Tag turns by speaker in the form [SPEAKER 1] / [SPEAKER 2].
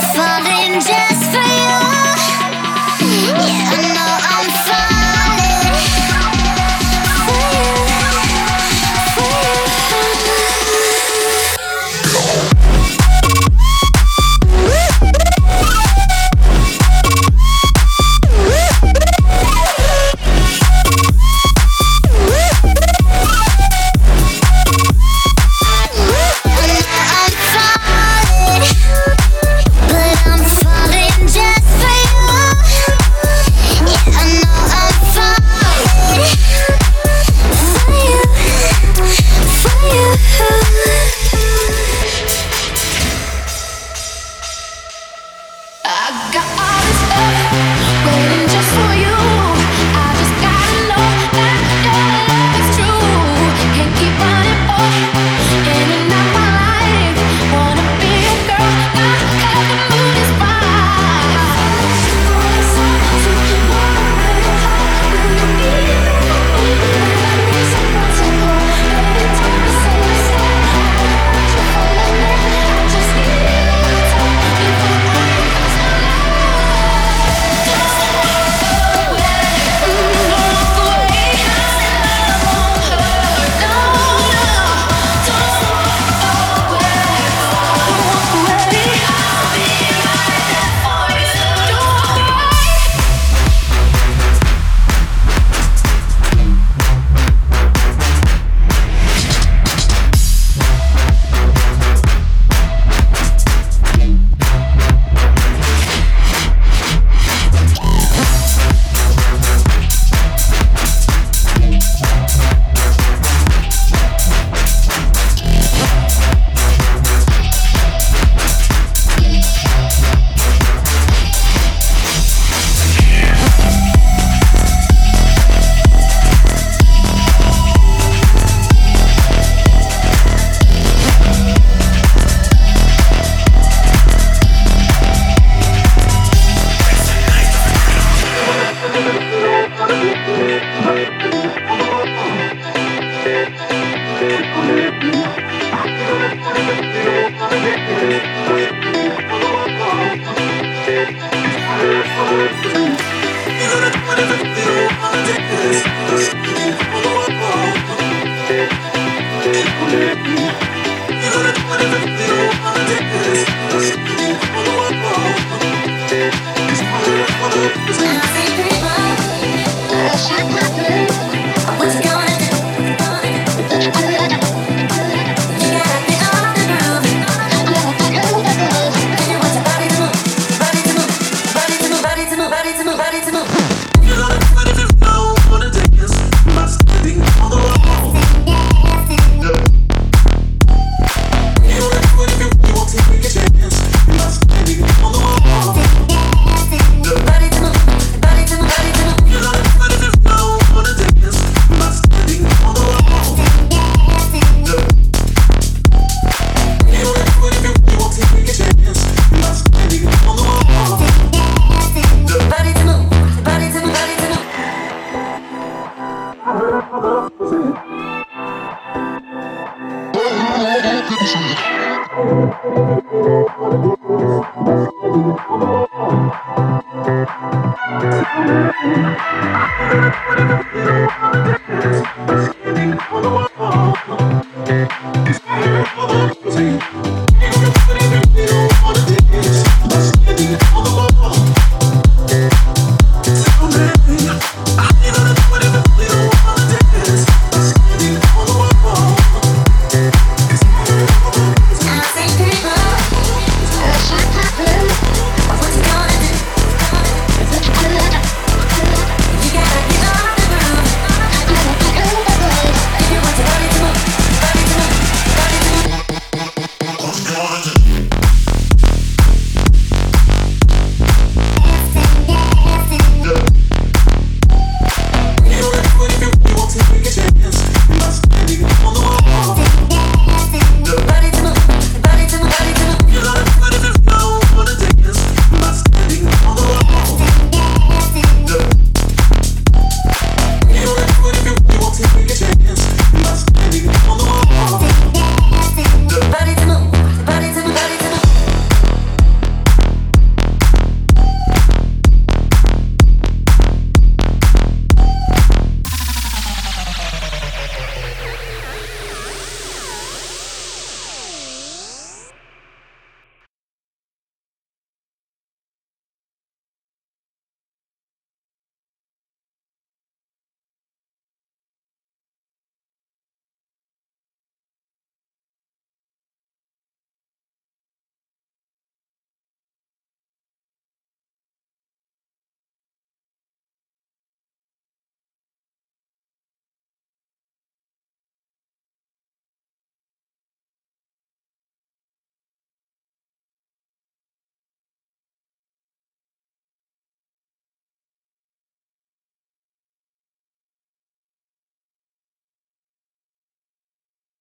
[SPEAKER 1] falling